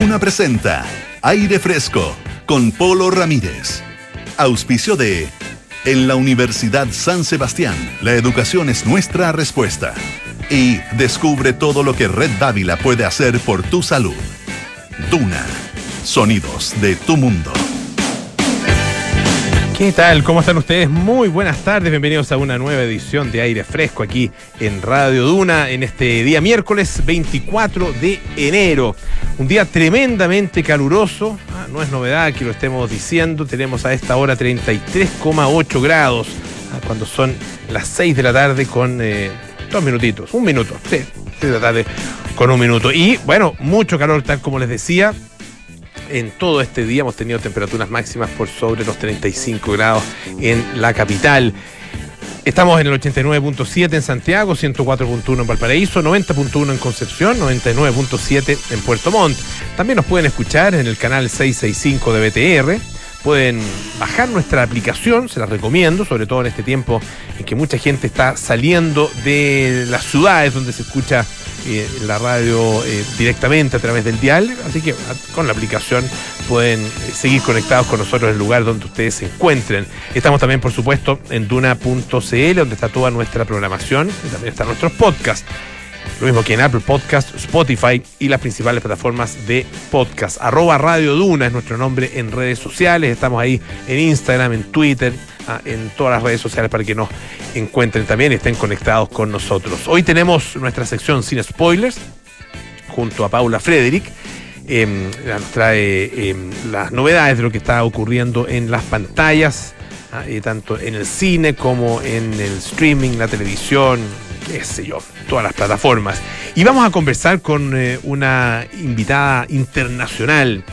Una presenta Aire Fresco con Polo Ramírez. Auspicio de En la Universidad San Sebastián, la educación es nuestra respuesta. Y descubre todo lo que Red Dávila puede hacer por tu salud. Duna. Sonidos de tu mundo. ¿Qué tal? ¿Cómo están ustedes? Muy buenas tardes, bienvenidos a una nueva edición de Aire Fresco aquí en Radio Duna en este día miércoles 24 de enero. Un día tremendamente caluroso, ah, no es novedad que lo estemos diciendo, tenemos a esta hora 33,8 grados, ah, cuando son las 6 de la tarde con eh, dos minutitos, un minuto, sí, 6 de la tarde con un minuto. Y bueno, mucho calor tal como les decía, en todo este día hemos tenido temperaturas máximas por sobre los 35 grados en la capital. Estamos en el 89.7 en Santiago, 104.1 en Valparaíso, 90.1 en Concepción, 99.7 en Puerto Montt. También nos pueden escuchar en el canal 665 de BTR. Pueden bajar nuestra aplicación, se las recomiendo, sobre todo en este tiempo en que mucha gente está saliendo de las ciudades donde se escucha eh, la radio eh, directamente a través del dial, así que con la aplicación pueden eh, seguir conectados con nosotros en el lugar donde ustedes se encuentren. Estamos también, por supuesto, en duna.cl, donde está toda nuestra programación y también están nuestros podcasts. Lo mismo que en Apple Podcast, Spotify y las principales plataformas de podcast. Arroba Radio Duna es nuestro nombre en redes sociales. Estamos ahí en Instagram, en Twitter, ah, en todas las redes sociales para que nos encuentren también y estén conectados con nosotros. Hoy tenemos nuestra sección sin spoilers junto a Paula Frederick. Em, nos trae em, las novedades de lo que está ocurriendo en las pantallas, ah, eh, tanto en el cine como en el streaming, la televisión, qué yo, todas las plataformas. Y vamos a conversar con eh, una invitada internacional.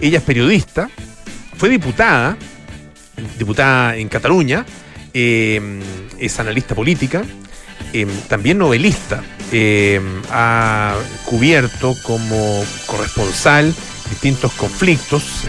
Ella es periodista, fue diputada, diputada en Cataluña, eh, es analista política, eh, también novelista. ha cubierto como corresponsal distintos conflictos,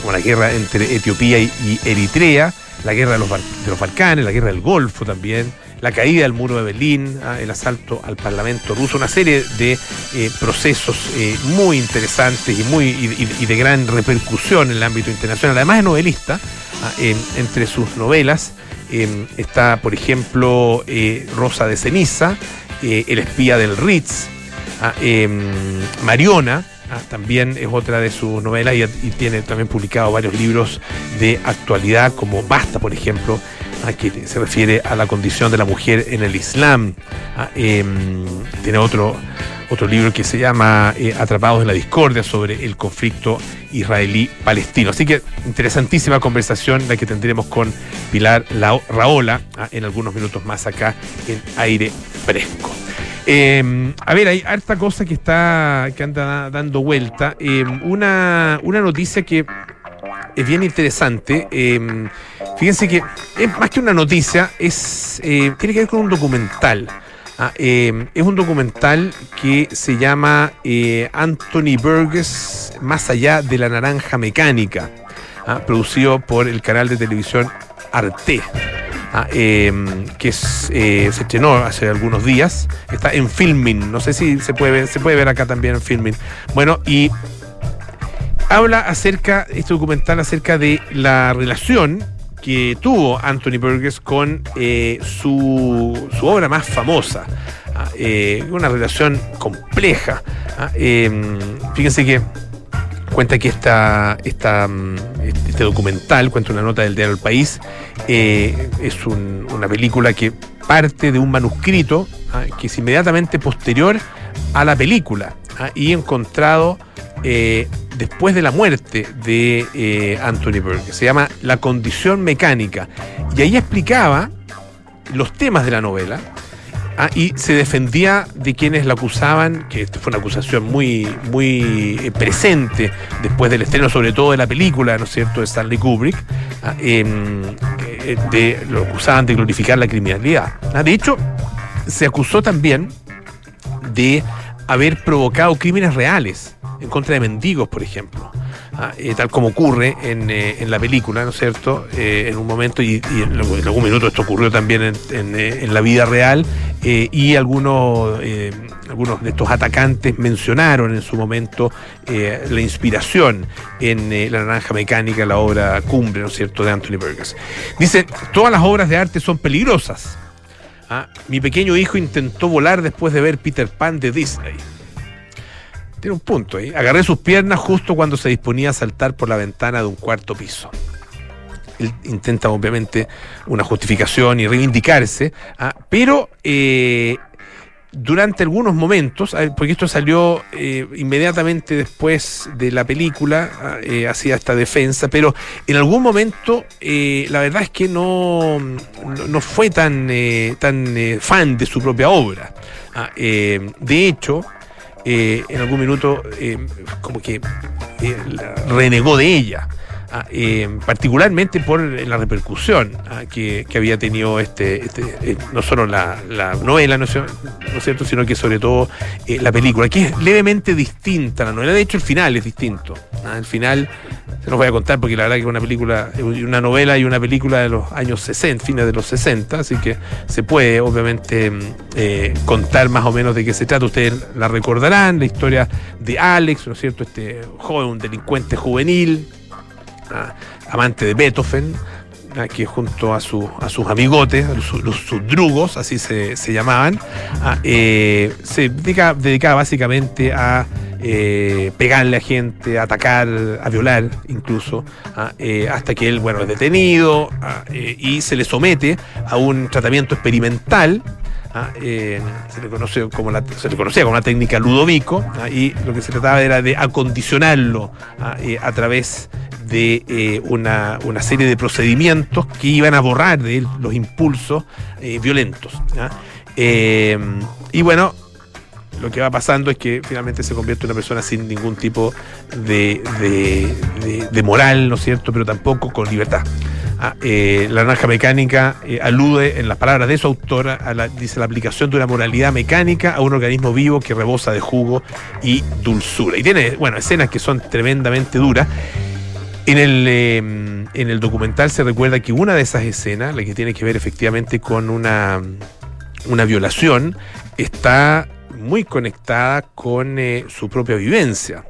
como la guerra entre Etiopía y, Eritrea, la guerra de los, de los Balcanes, la guerra del Golfo también la caída del muro de Berlín, ah, el asalto al Parlamento ruso, una serie de eh, procesos eh, muy interesantes y, muy, de gran repercusión en el ámbito internacional. Además es novelista, ah, entre sus novelas em, está, por ejemplo, eh, Rosa de Ceniza, El espía del Ritz, ah, también es otra de sus novelas y, tiene también publicado varios libros de actualidad, como Basta, por ejemplo, que se refiere a la condición de la mujer en el Islam. Ah, em, tiene otro, otro libro que se llama eh, Atrapados en la Discordia sobre el conflicto israelí-palestino. Así que interesantísima conversación la que tendremos con Pilar Raola ah, en algunos minutos más acá en aire fresco. Em, a ver, hay harta cosa que está que anda dando vuelta. Em, una, una noticia que es bien interesante. Eh, fíjense que es más que una noticia, es eh, tiene que ver con un documental. Ah, eh, es un documental que se llama Anthony Burgess Más allá de la naranja mecánica, ah, producido por el canal de televisión Arte. Ah, que se estrenó hace algunos días, está en filming, no sé si se puede ver, se puede ver acá también en filming. Bueno, y habla acerca, este documental acerca de la relación que tuvo Anthony Burgess con eh, su, obra más famosa. Ah, eh, una relación compleja. Ah, em, fíjense que cuenta que esta, esta, mm, este documental, cuenta una nota del diario El País, eh, es una película que parte de un manuscrito ah, que es inmediatamente posterior a la película y encontrado después de la muerte de eh, Anthony Burke. Se llama La condición mecánica. Y ahí explicaba los temas de la novela. Ah, y se defendía de quienes la acusaban, que fue una acusación muy, muy eh, presente después del estreno, sobre todo de la película, ¿no es cierto?, de Stanley Kubrick, ah, em, eh, de, lo acusaban de glorificar la criminalidad. Ah, de hecho, se acusó también de haber provocado crímenes reales en contra de mendigos, por ejemplo. Ah, eh, tal como ocurre en, eh, en, la película, ¿no es cierto? Eh, en un momento, y, en algún minuto esto ocurrió también en, en, la vida real, y algunos, algunos de estos atacantes mencionaron en su momento la inspiración en La Naranja Mecánica, la obra cumbre, ¿no es cierto?, de Anthony Burgess. Dice, todas las obras de arte son peligrosas. Ah, mi pequeño hijo intentó volar después de ver Peter Pan de Disney. Tiene un punto ahí. Agarré sus piernas justo cuando se disponía a saltar por la ventana de un cuarto piso. Él intenta obviamente una justificación y reivindicarse, ah, pero eh, durante algunos momentos, porque esto salió eh, inmediatamente después de la película, ah, eh, hacía esta defensa, pero en algún momento la verdad es que no, no, fue tan, tan fan de su propia obra. Ah, de hecho, en algún minuto como que renegó de ella. Ah, eh, particularmente por la repercusión ah, que, había tenido este, este eh, no solo la, novela, ¿no es, cierto?, sino que sobre todo eh, la película, que es levemente distinta la novela. De hecho, el final es distinto. El final se nos voy a contar porque la verdad que es una película, una novela y una película de los años 60, fines de los 60, así que se puede obviamente contar más o menos de qué se trata. Ustedes la recordarán, la historia de Alex, ¿no es cierto?, este joven, un delincuente juvenil amante de Beethoven, que junto a, su, a sus amigotes, los, sus drugos, así se, llamaban, eh, se dedicaba, básicamente a eh, pegarle a gente, a atacar, a violar incluso, eh, hasta que él bueno, es detenido y se le somete a un tratamiento experimental se, le conoce como se le conocía como la técnica Ludovico, y lo que se trataba era de acondicionarlo a través de eh, una, serie de procedimientos que iban a borrar de él los impulsos eh, violentos. Eh, y bueno, lo que va pasando es que finalmente se convierte en una persona sin ningún tipo de, de, moral, ¿no es cierto? Pero tampoco con libertad. La naranja mecánica alude en las palabras de su autora a la, dice la aplicación de una moralidad mecánica a un organismo vivo que rebosa de jugo y dulzura. Y tiene, bueno, escenas que son tremendamente duras. En el, em, en el documental se recuerda que una de esas escenas, la que tiene que ver efectivamente con una, una violación, está muy conectada con eh, su propia vivencia.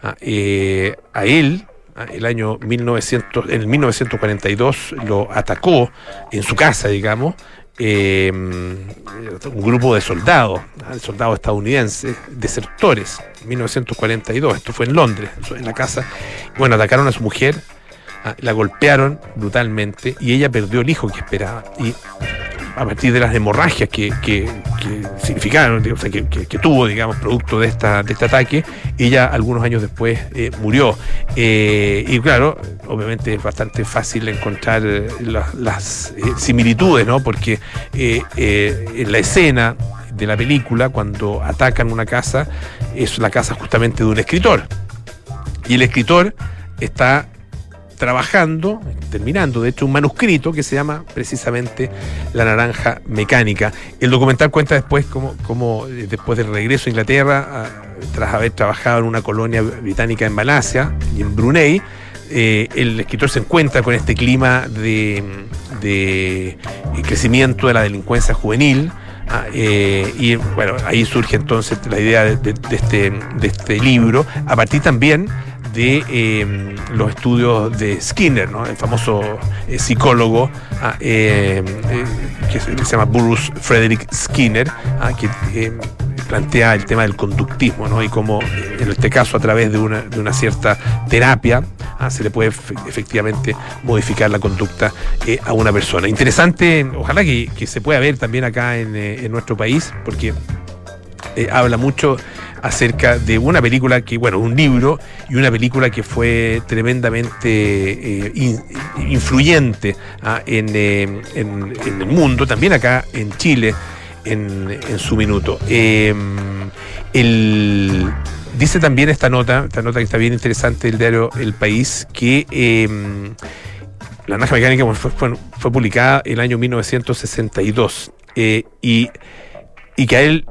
Ah, eh, a él, ah, el año 1900, en 1942 lo atacó en su casa, digamos, eh, un grupo de soldados, soldados estadounidenses, desertores, 1942, esto fue en Londres, en la casa, bueno, atacaron a su mujer, ah, la golpearon brutalmente y ella perdió el hijo que esperaba. Y a partir de las hemorragias que, significaron, o sea, que, tuvo, digamos, producto de, esta, de este ataque, ella algunos años después eh, murió. Eh, y claro, obviamente es bastante fácil encontrar eh, las, similitudes, ¿no? Porque en la escena de la película, cuando atacan una casa, es la casa justamente de un escritor. Y el escritor está trabajando, terminando, de hecho, un manuscrito que se llama precisamente La Naranja Mecánica. El documental cuenta después cómo, eh, después del regreso a Inglaterra, ah, tras haber trabajado en una colonia británica en Malasia y en Brunei, eh, el escritor se encuentra con este clima de, de crecimiento de la delincuencia juvenil. Ah, eh, y bueno, ahí surge entonces la idea de, este, de este libro, a partir también de em, los estudios de Skinner, el famoso eh, psicólogo ah, em, eh, que se, llama Bruce Frederick Skinner, ah, que em, plantea el tema del conductismo ¿no? y cómo en este caso a través de una, cierta terapia ah, se le puede efectivamente modificar la conducta eh, a una persona. Interesante, ojalá que, se pueda ver también acá en nuestro país, porque habla mucho acerca de una película que, bueno, un libro y una película que fue tremendamente eh, influyente ah, eh, en, el mundo, también acá en Chile en, su minuto. Em, dice también esta nota, esta nota que está bien interesante del diario El País, que la Naja Mecánica fue, fue, publicada en el año 1962 eh, y, y que a él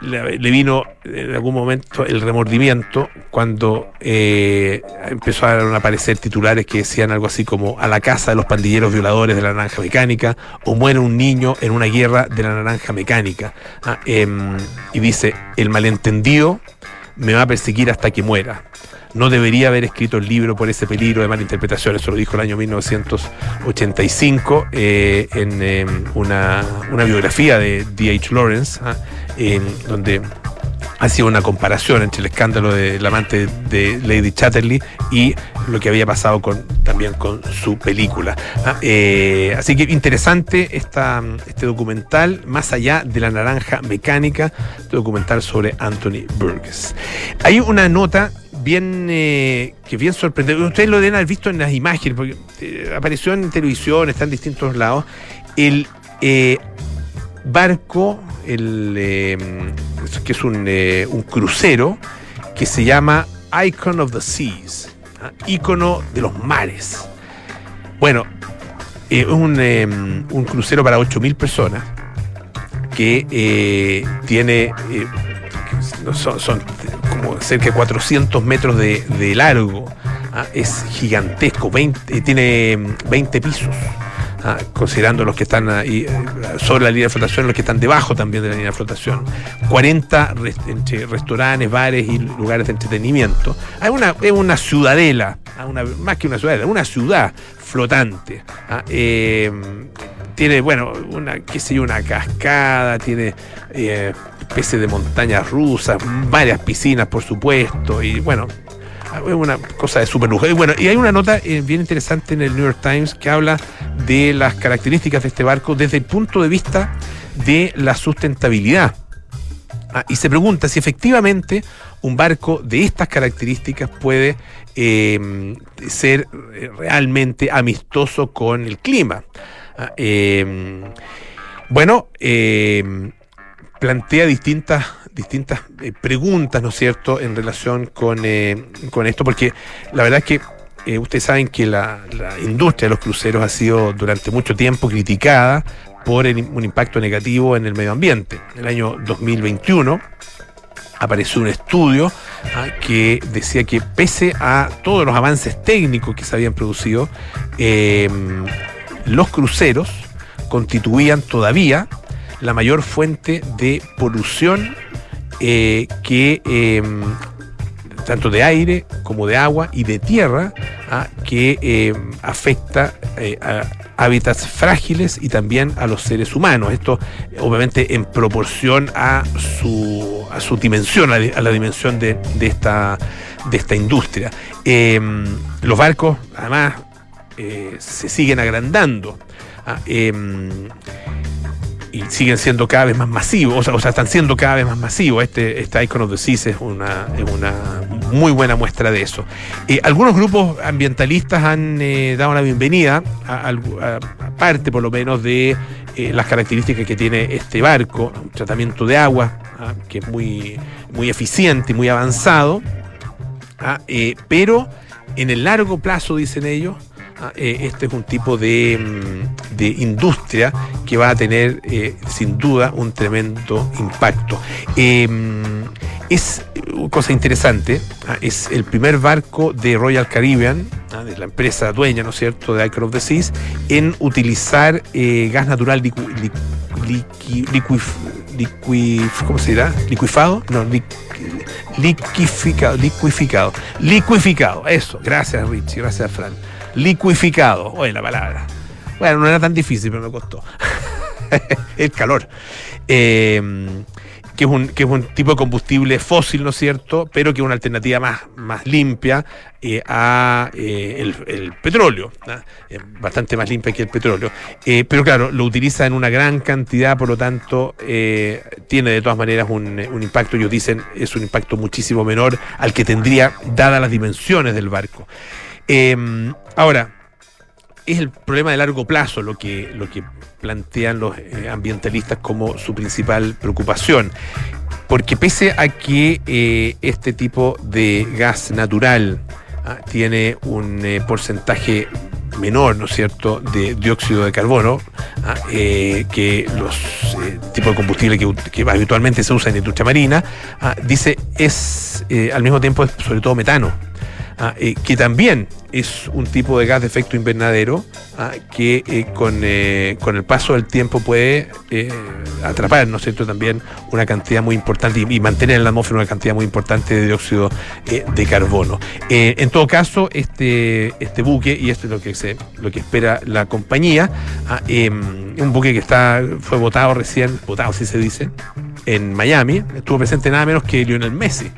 le, vino en algún momento el remordimiento cuando eh, empezaron a aparecer titulares que decían algo así como a la casa de los pandilleros violadores de la naranja mecánica o muere un niño en una guerra de la naranja mecánica. Ah, em, y dice, el malentendido me va a perseguir hasta que muera no debería haber escrito el libro por ese peligro de malinterpretación. Eso lo dijo el año 1985 eh, en em, una, biografía de D.H. Lawrence, ¿ah? donde hacía una comparación entre el escándalo del amante de Lady Chatterley y lo que había pasado con, también con su película. ¿ah? Eh, así que interesante esta, este documental, más allá de la naranja mecánica, documental sobre Anthony Burgess. Hay una nota bien eh, que bien sorprendente. Ustedes lo deben haber visto en las imágenes, porque eh, apareció en televisión, está en distintos lados. El eh, barco, el, que es un, un, crucero, que se llama Icon of the Seas, ¿ah? ícono de los mares. Bueno, es un, un, crucero para 8.000 personas que tiene son, como cerca de 400 metros de, largo. ¿ah? Es gigantesco, 20, tiene 20 pisos. ¿ah? considerando los que están ahí, eh, sobre la línea de flotación, los que están debajo también de la línea de flotación. 40 restaurantes, bares y lugares de entretenimiento. Hay una, es una ciudadela, ¿ah? más que una ciudadela, una ciudad flotante. Eh, tiene, bueno, una, qué sé yo, una cascada, tiene eh, especies de montañas rusas, varias piscinas, por supuesto, y bueno, es una cosa de súper lujo. Y bueno, y hay una nota eh, bien interesante en el New York Times que habla de las características de este barco desde el punto de vista de la sustentabilidad. Ah, y se pregunta si efectivamente un barco de estas características puede eh, ser realmente amistoso con el clima. Ah, em, bueno, em, plantea distintas, distintas eh, preguntas, ¿no es cierto?, en relación con, eh, con esto, porque la verdad es que eh, ustedes saben que la, industria de los cruceros ha sido durante mucho tiempo criticada por un impacto negativo en el medio ambiente. En el año 2021 apareció un estudio ah, que decía que pese a todos los avances técnicos que se habían producido, los cruceros constituían todavía la mayor fuente de polución eh, que em, tanto de aire como de agua y de tierra ah, que em, afecta eh, a hábitats frágiles y también a los seres humanos. Esto obviamente en proporción a su, a su dimensión, a la, dimensión de, esta, de esta industria. Em, los barcos, además, eh, se siguen agrandando ah, y siguen siendo cada vez más masivos, o sea, están siendo cada vez más masivos. Este, este Icon of the Seas es una, una muy buena muestra de eso. Eh, algunos grupos ambientalistas han eh, dado la bienvenida, a, parte por lo menos de las características que tiene este barco, un tratamiento de agua ah, que es muy, muy eficiente y muy avanzado, ah, pero en el largo plazo, dicen ellos, eh, este es un tipo de, mm, de, industria que va a tener eh, sin duda un tremendo impacto. Em, es una cosa interesante, ah, es el primer barco de Royal Caribbean, ah, de la empresa dueña, ¿no es cierto?, de Icon of the Seas, en utilizar eh, gas natural ¿cómo se dirá? ¿Liquifado? No, liquificado, liquificado, liquificado, eso, gracias Richie, gracias Fran liquificado. Oye, la palabra. Bueno, no era tan difícil, pero me costó. el calor. Eh, que es, un, que es un tipo de combustible fósil, ¿no es cierto? Pero que es una alternativa más, más limpia eh, a eh, el, petróleo, bastante más limpia que el petróleo. pero claro, lo utiliza en una gran cantidad, por lo tanto, tiene de todas maneras un, un, impacto, ellos dicen, es un impacto muchísimo menor al que tendría, dadas las dimensiones del barco. Em, ahora, es el problema de largo plazo lo que, lo que plantean los eh, ambientalistas como su principal preocupación. Porque pese a que eh, este tipo de gas natural ah, tiene un eh, porcentaje menor, ¿no es cierto?, de dióxido de carbono ah, que los tipos de combustible que, habitualmente se usan en la industria marina, ah, dice es al mismo tiempo es sobre todo metano. Ah, eh, que también es un tipo de gas de efecto invernadero ah, que eh, con, eh, con, el paso del tiempo puede atrapar, ¿no es cierto?, también una cantidad muy importante y, mantener en la atmósfera una cantidad muy importante de dióxido de carbono. en todo caso, este, este buque, y esto es lo que, se, lo que espera la compañía, ah, em, un buque que está, fue votado recién, votado si se dice, en Miami, estuvo presente nada menos que Lionel Messi,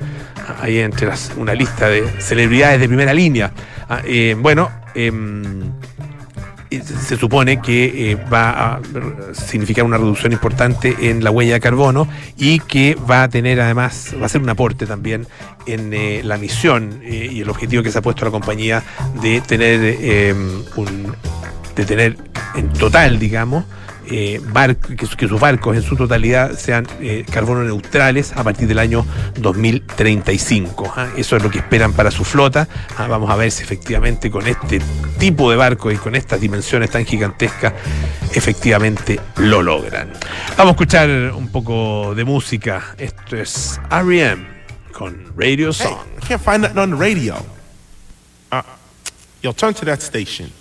ahí entre las, una lista de celebridades de primera línea. Ah, eh, bueno, em, se supone que eh, va a significar una reducción importante en la huella de carbono y que va a tener además, va a ser un aporte también en eh, la misión y el objetivo que se ha puesto la compañía de tener em, un, de tener en total, digamos, eh, que, sus barcos en su totalidad sean eh, carbono neutrales a partir del año 2035. ¿ah? Eso es lo que esperan para su flota. ¿ah? Vamos a ver si efectivamente con este tipo de barcos y con estas dimensiones tan gigantescas, efectivamente lo logran. Vamos a escuchar un poco de música. Esto es R.E.M. con Radio Song. I can't find that on the radio. Uh, you'll turn to that station.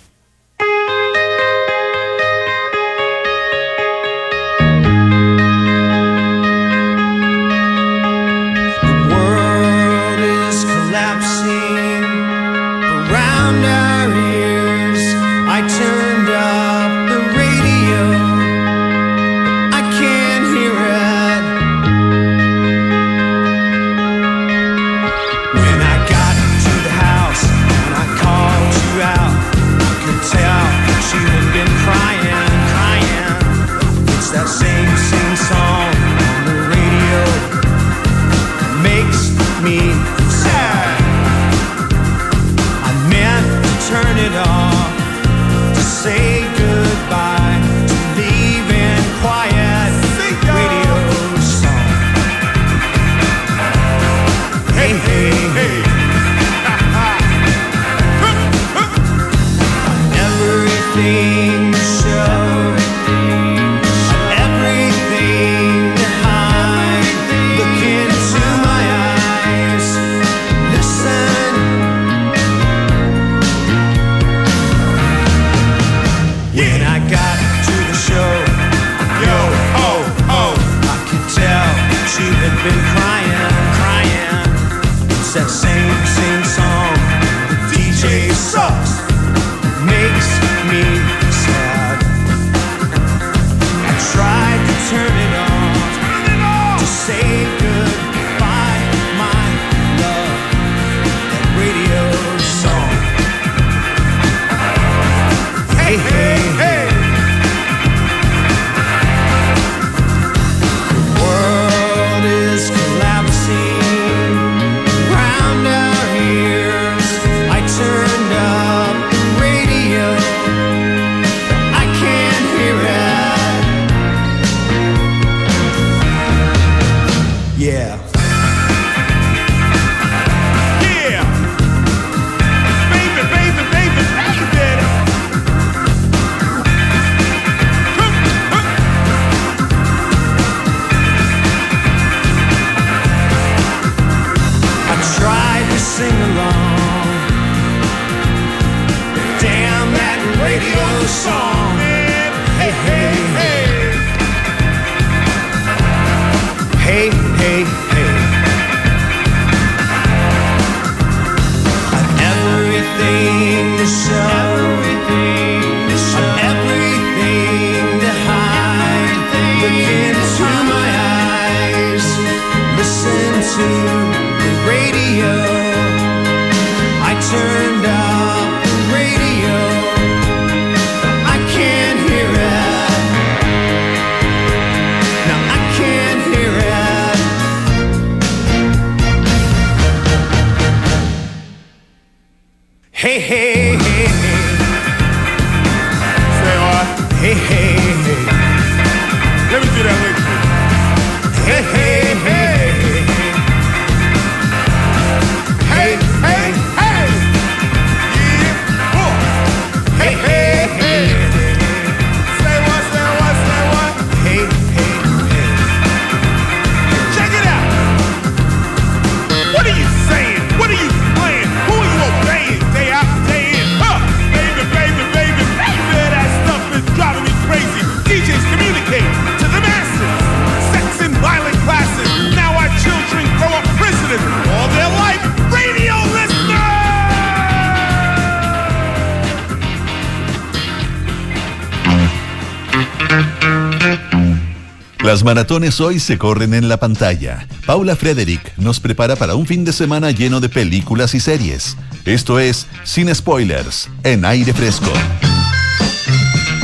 Las maratones hoy se corren en la pantalla. Paula Frederick nos prepara para un fin de semana lleno de películas y series. Esto es Sin Spoilers, en aire fresco.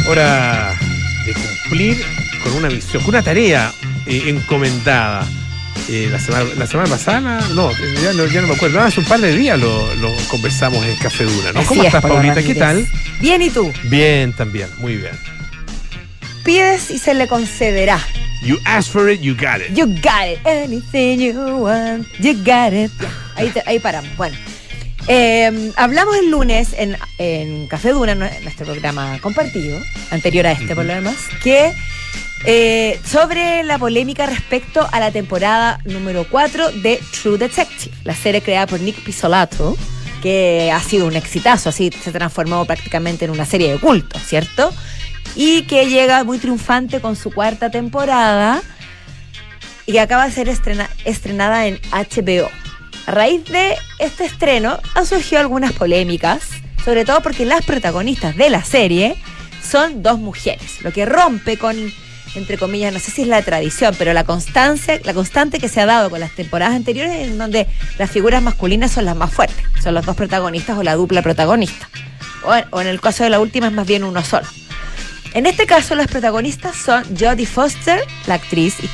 Hora de cumplir con una misión, con una tarea eh, encomendada. Eh, la, semana, la semana pasada, no, ya no, ya no me acuerdo, hace un par de días lo, lo conversamos en Café Duna, ¿no? Así ¿Cómo es, estás, Paulita? ¿Qué tal? Bien, ¿y tú? Bien, también, muy bien. Pides y se le concederá. You asked for it, you got it. You got it. Anything you want, you got it. Ya, ahí, te- ahí paramos. Bueno. eh, hablamos el lunes en, en Café Duna, nue- nuestro programa compartido, anterior a este por lo demás, que eh, sobre la polémica respecto a la temporada número 4 de True Detective, la serie creada por Nick Pizzolato, que ha sido un exitazo, así se transformó prácticamente en una serie de culto, ¿cierto? Y que llega muy triunfante con su cuarta temporada y que acaba de ser estrena- estrenada en HBO. A raíz de este estreno han surgido algunas polémicas, sobre todo porque las protagonistas de la serie son dos mujeres, lo que rompe con, entre comillas, no sé si es la tradición, pero la constancia, la constante que se ha dado con las temporadas anteriores en donde las figuras masculinas son las más fuertes, son los dos protagonistas o la dupla protagonista. O, o en el caso de la última es más bien uno solo. En este caso, las protagonistas son Jodie Foster, la actriz, y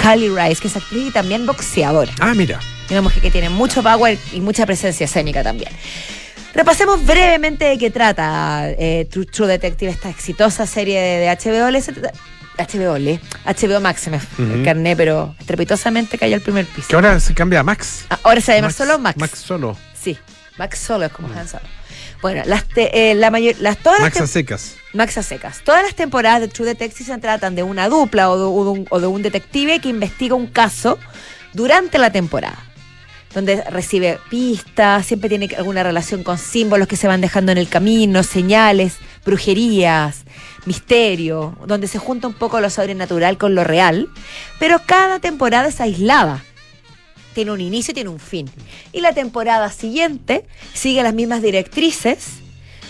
Kylie Rice, que es actriz y también boxeadora. Ah, mira. Una mujer que tiene mucho power y mucha presencia escénica también. Repasemos brevemente de qué trata eh, True, True Detective, esta exitosa serie de, de HBO. HBO, le- HBO Max, se me el Ujú. carné, pero estrepitosamente cayó al primer piso. Que ahora se cambia a Max. Ah, Ahora se llama solo Max. Max solo. Sí, Max solo es como Han Solo. Bueno, las, te- eh, la mayor, las todas las Max tem- a secas. Todas las temporadas de True Detective se tratan de una dupla o de, o de un, o de un detective que investiga un caso durante la temporada. Donde recibe pistas, siempre tiene alguna relación con símbolos que se van dejando en el camino, señales, brujerías, misterio, donde se junta un poco lo sobrenatural con lo real. Pero cada temporada es aislada tiene un inicio y tiene un fin. Y la temporada siguiente sigue las mismas directrices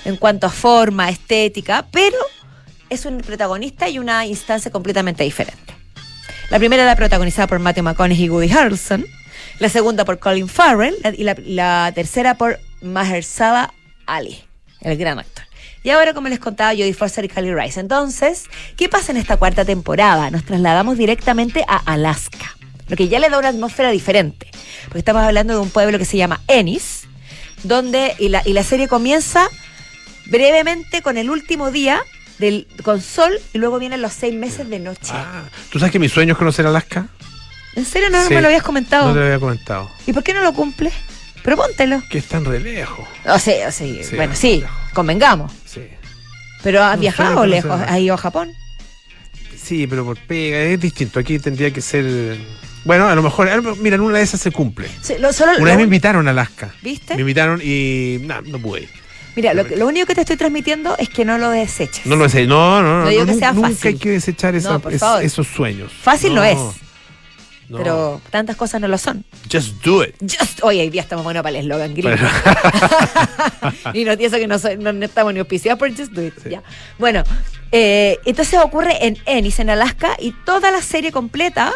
en cuanto a forma, estética, pero es un protagonista y una instancia completamente diferente. La primera era protagonizada por Matthew McConaughey y Woody Harrelson, la segunda por Colin Farrell y la, tercera por Mahershala Ali, el gran actor. Y ahora, como les contaba, Jodie Foster y Kylie Rice. Entonces, ¿qué pasa en esta cuarta temporada? Nos trasladamos directamente a Alaska, lo que ya le da una atmósfera diferente, porque estamos hablando de un pueblo que se llama Ennis, donde y la, y la serie comienza brevemente con el último día del, con sol y luego vienen los seis meses de noche. Ah, ¿Tú sabes que mi sueño es conocer Alaska? ¿En serio no, no me lo habías comentado? No te lo había comentado. ¿Y por qué no lo cumple? Propóntelo. Que es tan re lejos. O sea, o sea, Sí, bueno, no, sí, convengamos. Sí. Pero has No, viajado lejos, has ido a Japón. Sí, pero por pega, es distinto. Aquí tendría que ser. Bueno, a lo mejor, mira, en una de esas se cumple. Sí, lo- solo, Una lo vez me invitaron a Alaska. ¿Viste? Me invitaron y. No, no pude ir. Mira, lo, único que te estoy transmitiendo es que no lo deseches. No lo sé. No, no, no. No digo que nu- sea nunca fácil. hay que desechar esa- No, es- esos sueños. Fácil no es. no. Pero tantas cosas no lo son. Just do it. Just, hoy hoy día estamos buenos para el eslogan gringo. y no pienso que no, soy- no estamos ni auspiciados por Just Do It. Sí. ya. Bueno, eh, entonces ocurre en Ennis, en Alaska, y toda la serie completa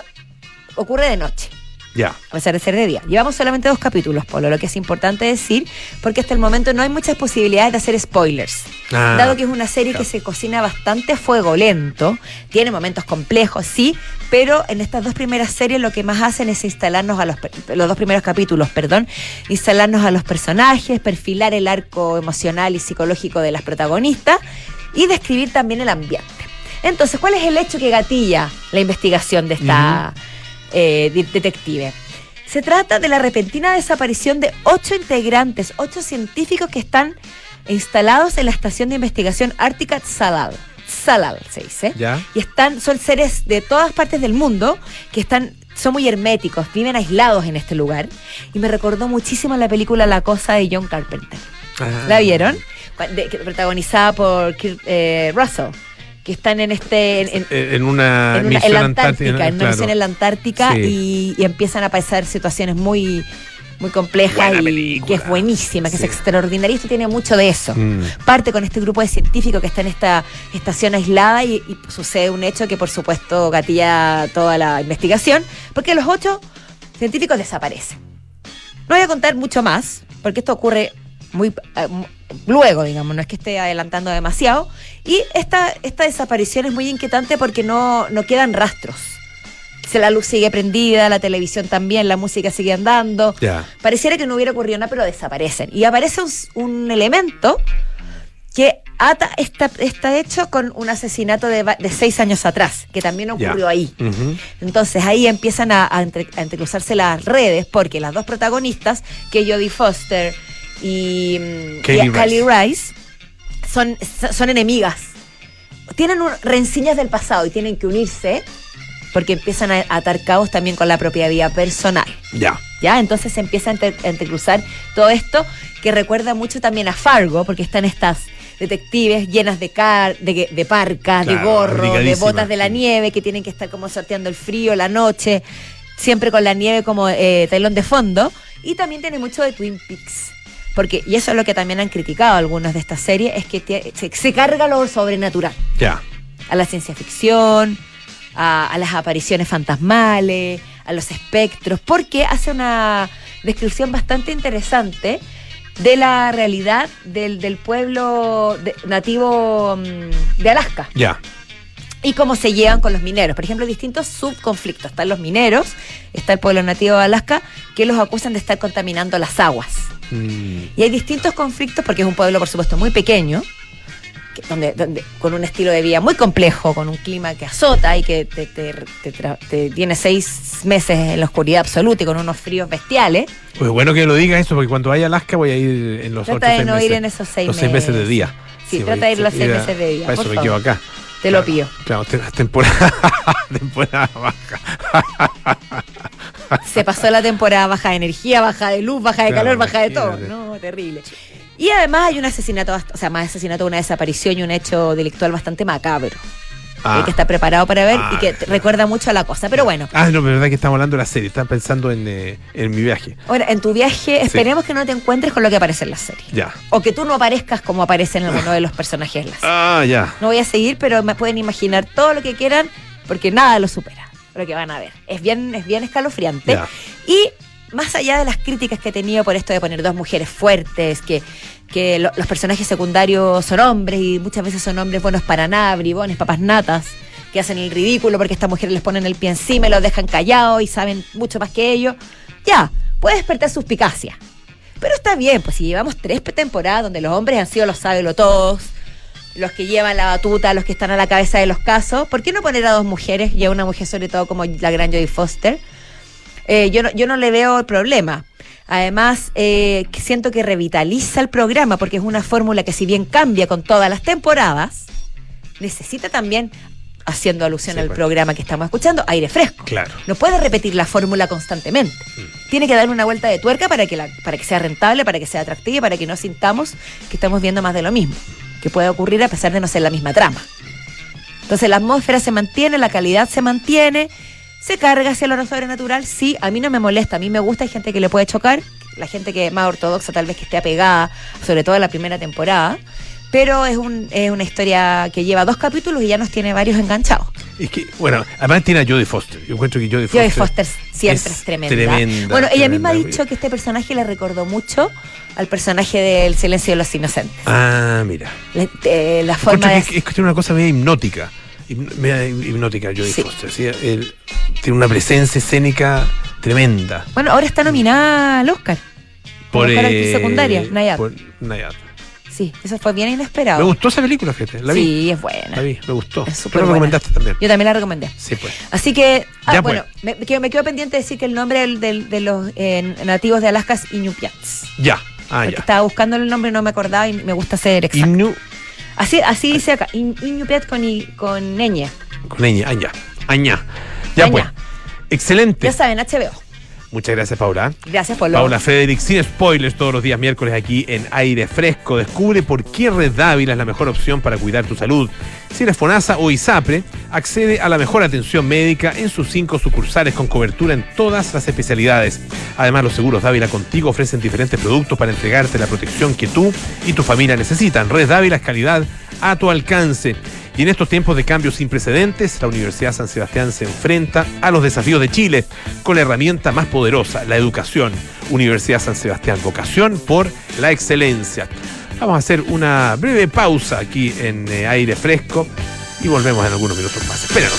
ocurre de noche. Ya. a pesar de ser de día. Llevamos solamente dos capítulos, Polo, lo que es importante decir, porque hasta el momento no hay muchas posibilidades de hacer spoilers. Ah, Dado que es una serie claro. que se cocina bastante a fuego lento, tiene momentos complejos, sí, pero en estas dos primeras series lo que más hacen es instalarnos a los, los dos primeros capítulos, perdón, instalarnos a los personajes, perfilar el arco emocional y psicológico de las protagonistas y describir también el ambiente. Entonces, ¿cuál es el hecho que gatilla la investigación de esta eh, de- detective? Se trata de la repentina desaparición de ocho integrantes, ocho científicos que están instalados en la estación de investigación ártica Salal. Salal se dice. Ya. Y están, son seres de todas partes del mundo que están, son muy herméticos, viven aislados en este lugar. Y me recordó muchísimo la película La Cosa de John Carpenter. Ah. ¿La vieron? De- protagonizada por Kirk eh, Russell, que están en este en- en- En en una, en, una- en la antártica. Antártica, en una claro. misión en la Antártica Sí. y, y empiezan a pasar situaciones muy muy compleja Buena y película. que es buenísima, que Sí. es extraordinaria. Esto tiene mucho de eso. Mm. Parte con este grupo de científicos que está en esta estación aislada y, y sucede un hecho que por supuesto gatilla toda la investigación, porque los ocho científicos desaparecen. No voy a contar mucho más, porque esto ocurre muy eh, luego, digamos, no es que esté adelantando demasiado. Y esta, esta desaparición es muy inquietante porque no, no quedan rastros. La luz sigue prendida, la televisión también, la música sigue andando. Pareciera que no hubiera ocurrido nada, pero desaparecen. Y aparece un, elemento que ata está, está hecho con un asesinato de, de seis años atrás, que también ocurrió ahí. Entonces ahí empiezan a, a entre- a entrecruzarse las redes porque las dos protagonistas, que Jodie Foster y, mm, y Kaylee Kylie Rice, son, son enemigas. Tienen un- rencillas del pasado y tienen que unirse porque empiezan a atar caos también con la propia vida personal. Ya. ¿Ya? Entonces se empieza a entre- a entrecruzar todo esto que recuerda mucho también a Fargo, porque están estas detectives llenas de, car de, de parcas, de gorros, de botas de la nieve, que tienen que estar como sorteando el frío, la noche, siempre con la nieve como eh, telón de fondo. Y también tiene mucho de Twin Peaks. Porque, y eso es lo que también han criticado algunos de estas series, es que se, se carga lo sobrenatural Ya. a la ciencia ficción, a, a las apariciones fantasmales, a los espectros, porque hace una descripción bastante interesante de la realidad del, del pueblo de- nativo mm, de Alaska Ya. y cómo se llevan con los mineros. Por ejemplo, distintos subconflictos. Están los mineros, está el pueblo nativo de Alaska, que los acusan de estar contaminando las aguas. Mm. Y hay distintos conflictos porque es un pueblo, por supuesto, muy pequeño, que- donde, donde- con un estilo de vida muy complejo, con un clima que azota y que te, te- te te tiene seis meses en la oscuridad absoluta y con unos fríos bestiales. Pues bueno que lo diga eso, porque cuando vaya a Alaska voy a ir en los Trata otros de no meses. ir en esos seis los seis meses de meses. día. Sí, voy trata de ir los seis meses de día, Para eso por me quedo acá. Te lo Claro, pido. Claro, te- temporada, temporada baja. Se pasó la temporada baja de energía, baja de luz, baja de Claro, calor, baja de todo. No, terrible. Y además hay un asesinato, o sea, más asesinato, una desaparición y un hecho delictual bastante macabro. Ah. Hay que estar preparado para ver y que Ah. recuerda mucho a la cosa. Pero bueno, Ah, no, pero verdad que estamos hablando de la serie. Estaba pensando en, eh, en mi viaje. Ahora, en tu viaje, esperemos que no te encuentres con lo que aparece en la serie. Ya. O que tú no aparezcas como aparecen algunos de los personajes la serie. Ah, ya. No voy a seguir, pero me pueden imaginar todo lo que quieran, porque nada lo supera lo que van a ver. Es bien, es bien escalofriante. Y más allá de las críticas que he tenido por esto de poner dos mujeres fuertes, que, que lo- los personajes secundarios son hombres y muchas veces son hombres buenos para nada, bribones, papas natas, que hacen el ridículo porque estas mujeres les ponen el pie encima y los dejan callados y saben mucho más que ellos. Ya, puede despertar suspicacia. Pero está bien, pues si llevamos tres temporadas donde los hombres han sido los sábelo todos, los que llevan la batuta, los que están a la cabeza de los casos, ¿por qué no poner a dos mujeres y a una mujer sobre todo como la gran Jodie Foster? Eh, yo, no, yo no le veo el problema. Además, eh, siento que revitaliza el programa porque es una fórmula que si bien cambia con todas las temporadas, necesita también, haciendo alusión Sí, al pues. programa que estamos escuchando, aire fresco. Claro. No puede repetir la fórmula constantemente. Tiene que dar una vuelta de tuerca para que, la, para que sea rentable, para que sea atractiva para que no sintamos que estamos viendo más de lo mismo, que puede ocurrir a pesar de no ser la misma trama. Entonces la atmósfera se mantiene, la calidad se mantiene, se carga hacia lo sobrenatural, sí, a mí no me molesta, a mí me gusta, hay gente que le puede chocar, la gente que es más ortodoxa tal vez que esté apegada, sobre todo a la primera temporada, pero es, un, es una historia que lleva dos capítulos y ya nos tiene varios enganchados. Es que, bueno, además tiene a Jodie Foster. Yo encuentro que Jodie Foster. Jodie Foster siempre es, tremenda. tremenda, Bueno, ella misma ha dicho que este personaje le recordó mucho al personaje del Silencio de los Inocentes. Ah, mira. Eh, la Encuentro forma de... que, es que tiene una cosa media hipnótica. Hipn- Media hipnótica Jodie Sí. Foster. ¿sí? Él tiene una presencia escénica tremenda. Bueno, ahora está nominada al Oscar. Por actriz eh, secundaria, Nayad. por Nayad. Sí, eso fue bien Me inesperado. gustó esa película, fíjate. La vi. Sí, es buena. La vi, me gustó. Es Tú la recomendaste también. Yo también la recomendé. Sí, pues. Así que, ah, Ya, bueno, me, me quedo, me quedo pendiente de decir que el nombre del- del- de los eh, nativos de Alaska es Iñupiats. Ya. Ah, Porque ya. estaba buscando el nombre y no me acordaba y me gusta ser exacto. Inu Así, así dice acá, In- Iñupiat con, i- con ñ. con ella. Aña. Aña. Ya Aña. pues. Excelente. Ya saben, HBO. Muchas gracias, Paula. Gracias, Polo. Paula Frederick, sin spoilers, todos los días miércoles aquí en Aire Fresco. Descubre por qué Red Dávila es la mejor opción para cuidar tu salud. Si eres FONASA o ISAPRE, accede a la mejor atención médica en sus cinco sucursales con cobertura en todas las especialidades. Además, los seguros Dávila contigo ofrecen diferentes productos para entregarte la protección que tú y tu familia necesitan. Red Dávila es calidad a tu alcance. Y en estos tiempos de cambios sin precedentes, la Universidad San Sebastián se enfrenta a los desafíos de Chile con la herramienta más poderosa, la educación. Universidad San Sebastián, vocación por la excelencia. Vamos a hacer una breve pausa aquí en eh, aire fresco y volvemos en algunos minutos más. Espéranos.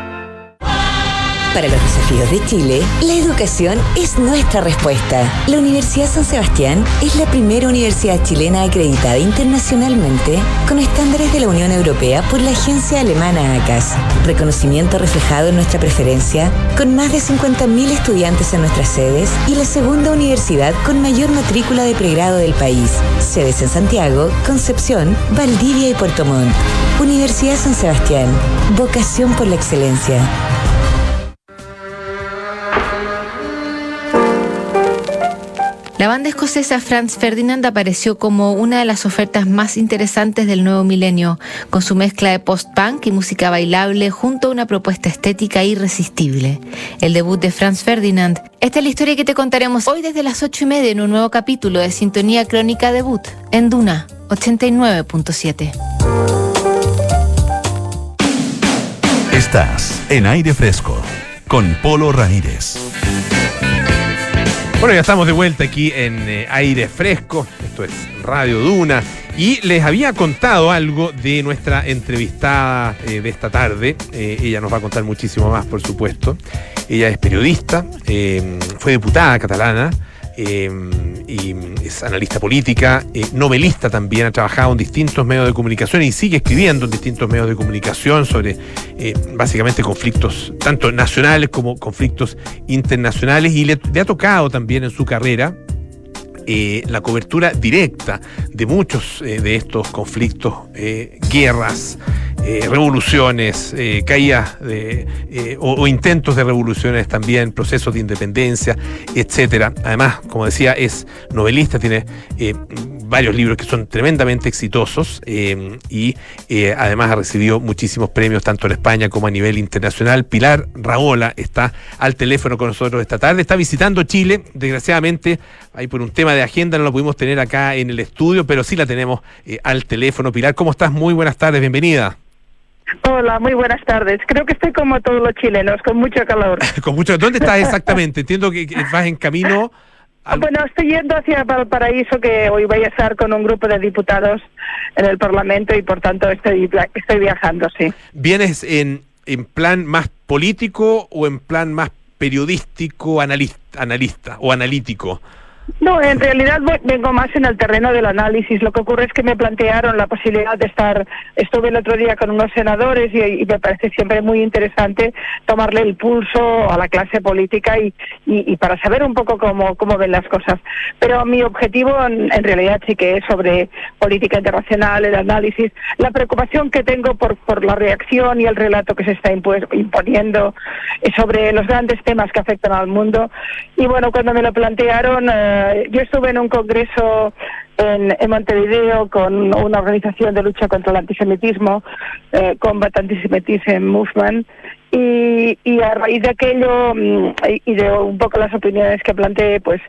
Para los desafíos de Chile, la educación es nuestra respuesta. La Universidad San Sebastián es la primera universidad chilena acreditada internacionalmente con estándares de la Unión Europea por la agencia alemana ACAS. Reconocimiento reflejado en nuestra preferencia, con más de 50.000 estudiantes en nuestras sedes y la segunda universidad con mayor matrícula de pregrado del país. Sedes en Santiago, Concepción, Valdivia y Puerto Montt. Universidad San Sebastián. Vocación por la excelencia. La banda escocesa Franz Ferdinand apareció como una de las ofertas más interesantes del nuevo milenio, con su mezcla de post-punk y música bailable junto a una propuesta estética irresistible. El debut de Franz Ferdinand. Esta es la historia que te contaremos hoy desde las ocho y media en un nuevo capítulo de Sintonía Crónica Debut en Duna 89.7. Estás en aire fresco con Polo Ramírez. Bueno, ya estamos de vuelta aquí en eh, aire fresco. Esto es Radio Duna. Y les había contado algo de nuestra entrevistada eh, de esta tarde. Eh, ella nos va a contar muchísimo más, por supuesto. Ella es periodista, eh, fue diputada catalana. Eh, y es analista política, eh, novelista también, ha trabajado en distintos medios de comunicación y sigue escribiendo en distintos medios de comunicación sobre eh, básicamente conflictos tanto nacionales como conflictos internacionales y le, ha tocado también en su carrera eh, la cobertura directa de muchos de estos conflictos, guerras, eh, revoluciones, eh, caídas de, eh, o, intentos de revoluciones también, procesos de independencia, etcétera. Además, como decía, es novelista, tiene varios libros que son tremendamente exitosos y además ha recibido muchísimos premios tanto en España como a nivel internacional. Pilar Raola está al teléfono con nosotros esta tarde, está visitando Chile, desgraciadamente, ahí por un tema de agenda no lo pudimos tener acá en el estudio, pero sí la tenemos al teléfono. Pilar, ¿cómo estás? Muy buenas tardes, bienvenida. Hola, muy buenas tardes. Creo que estoy como todos los chilenos, con mucho calor. con mucho, ¿Dónde estás exactamente? Entiendo que, que vas en camino. al- Bueno, estoy yendo hacia Valparaíso, que hoy voy a estar con un grupo de diputados en el Parlamento y por tanto estoy, estoy viajando, sí. ¿Vienes en, en plan más político o en plan más periodístico, analista, analista o analítico? No, en realidad vengo más en el terreno del análisis. Lo que ocurre es que me plantearon la posibilidad de estar, estuve el otro día con unos senadores y, me parece siempre muy interesante tomarle el pulso a la clase política y, y- para saber un poco cómo, cómo ven las cosas. Pero mi objetivo en, realidad sí que es sobre política internacional, el análisis, la preocupación que tengo por, por la reacción y el relato que se está imponiendo sobre los grandes temas que afectan al mundo. Y bueno, cuando me lo plantearon, eh, yo estuve en un congreso en, en Montevideo con una organización de lucha contra el antisemitismo, eh, Combat Antisemitism Movement, y, y a raíz de aquello mm, y- de un poco las opiniones que planteé, pues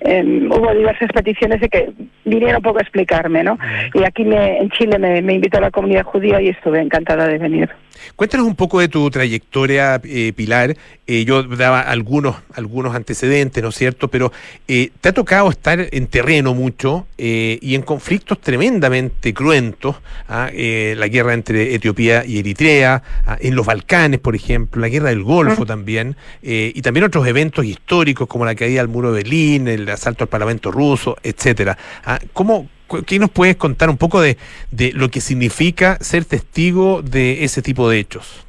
em, hubo diversas peticiones de que viniera un poco a explicarme, ¿no? Y aquí me, en Chile me, me invitó la comunidad judía y estuve encantada de venir. Cuéntanos un poco de tu trayectoria, eh, Pilar. Eh, yo daba algunos, algunos antecedentes, ¿no es cierto? Pero eh, te ha tocado estar en terreno mucho eh, y en conflictos tremendamente cruentos. ¿ah? Eh, la guerra entre Etiopía y Eritrea, ¿ah? en los Balcanes, por ejemplo ejemplo, la guerra del Golfo también, eh, y también otros eventos históricos como la caída del muro de Berlín, el asalto al Parlamento ruso, etcétera. Ah, ¿Cómo, ¿Qué nos puedes contar un poco de, de lo que significa ser testigo de ese tipo de hechos?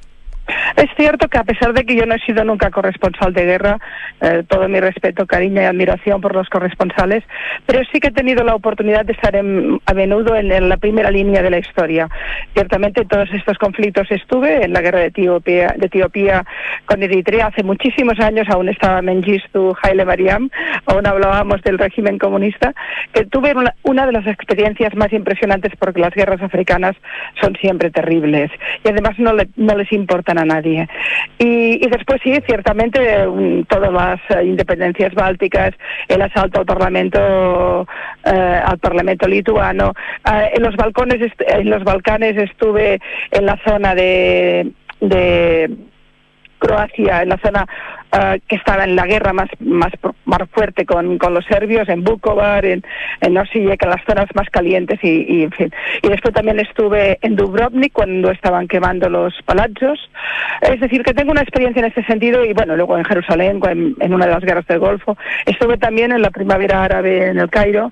Es cierto que a pesar de que yo no he sido nunca corresponsal de guerra, eh, todo mi respeto, cariño y admiración por los corresponsales, pero sí que he tenido la oportunidad de estar a menudo en, la primera línea de la historia. Ciertamente todos estos conflictos estuve en la guerra de Etiopía, de Etiopía con Eritrea hace muchísimos años, aún estaba Mengistu Haile Mariam, aún hablábamos del régimen comunista, que tuve una, de las experiencias más impresionantes porque las guerras africanas son siempre terribles y además no, no les importan a nadie. Y, después sí, ciertamente, todas las eh, independencias bálticas, el asalto al Parlamento, eh, al Parlamento lituano, eh, en los balcones, en los Balcanes estuve en la zona de Croacia, en la zona eh, que estaba en la guerra más más, más fuerte con, con los serbios, en Bukovar, en, en Osijek, en las zonas más calientes y, y, en fin. Y después también estuve en Dubrovnik cuando estaban quemando los palacios. Es decir, que tengo una experiencia en este sentido y bueno, luego en Jerusalén, en, en una de las guerras del Golfo. Estuve también en la primavera árabe en el Cairo.